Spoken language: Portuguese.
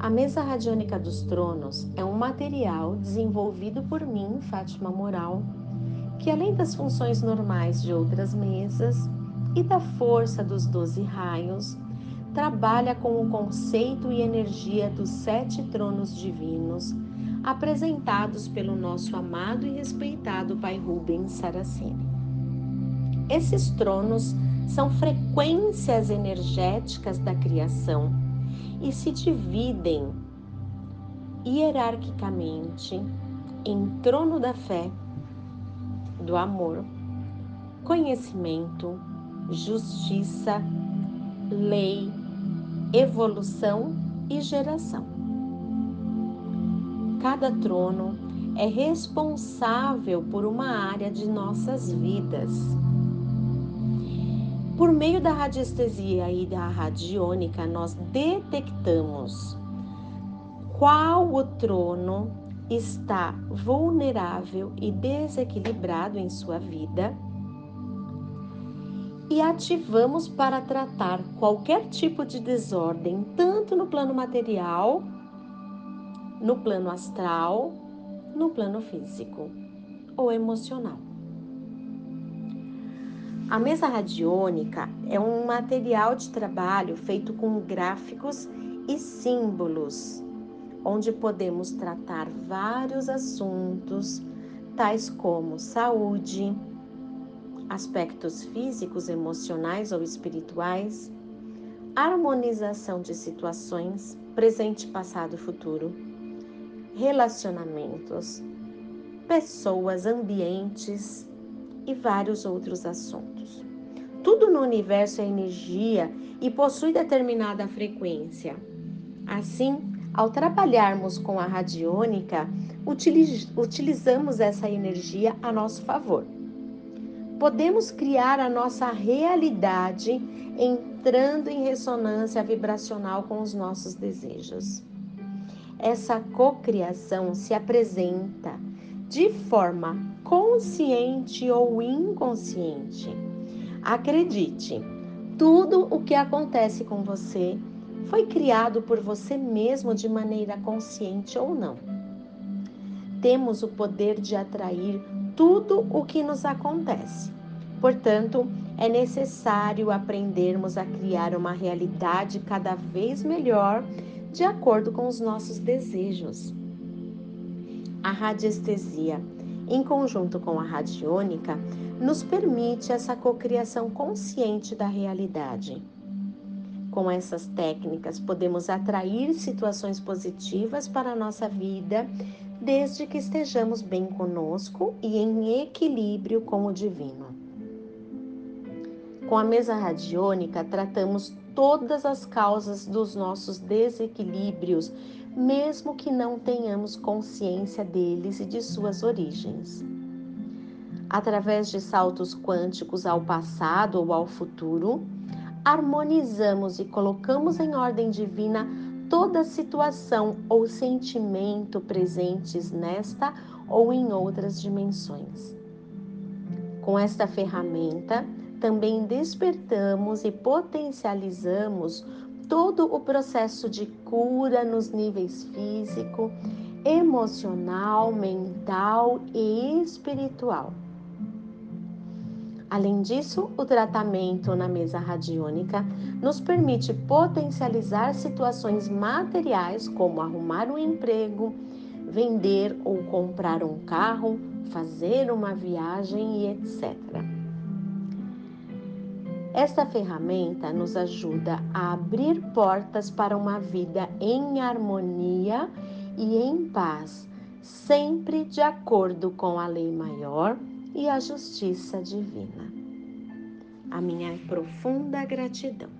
A mesa radiônica dos tronos é um material desenvolvido por mim, Fátima Moral, que além das funções normais de outras mesas e da força dos doze raios, trabalha com o conceito e energia dos sete tronos divinos apresentados pelo nosso amado e respeitado Pai Rubens Saraceni. Esses tronos são frequências energéticas da criação e se dividem hierarquicamente em trono da fé, do amor, conhecimento, justiça, lei, evolução e geração. Cada trono é responsável por uma área de nossas vidas por meio da radiestesia e da radiônica, nós detectamos qual o trono está vulnerável e desequilibrado em sua vida e ativamos para tratar qualquer tipo de desordem, tanto no plano material, no plano astral, no plano físico ou emocional. A mesa radiônica é um material de trabalho feito com gráficos e símbolos, onde podemos tratar vários assuntos, tais como saúde, aspectos físicos, emocionais ou espirituais, harmonização de situações, presente, passado e futuro, relacionamentos, pessoas, ambientes e vários outros assuntos. Tudo no universo é energia e possui determinada frequência. Assim, ao trabalharmos com a radiônica, utilizamos essa energia a nosso favor. Podemos criar a nossa realidade entrando em ressonância vibracional com os nossos desejos. Essa cocriação se apresenta de forma consciente ou inconsciente. Acredite, tudo o que acontece com você foi criado por você mesmo de maneira consciente ou não. Temos o poder de atrair tudo o que nos acontece. Portanto, é necessário aprendermos a criar uma realidade cada vez melhor de acordo com os nossos desejos. A radiestesia em conjunto com a radiônica, nos permite essa cocriação consciente da realidade. Com essas técnicas, podemos atrair situações positivas para a nossa vida, desde que estejamos bem conosco e em equilíbrio com o divino. Com a mesa radiônica, tratamos todas as causas dos nossos desequilíbrios, mesmo que não tenhamos consciência deles e de suas origens. Através de saltos quânticos ao passado ou ao futuro, harmonizamos e colocamos em ordem divina toda situação ou sentimento presentes nesta ou em outras dimensões. Com esta ferramenta, também despertamos e potencializamos todo o processo de cura nos níveis físico, emocional, mental e espiritual. Além disso, o tratamento na mesa radiônica nos permite potencializar situações materiais como arrumar um emprego, vender ou comprar um carro, fazer uma viagem e etc. Esta ferramenta nos ajuda a abrir portas para uma vida em harmonia e em paz, sempre de acordo com a lei maior e a justiça divina. A minha profunda gratidão.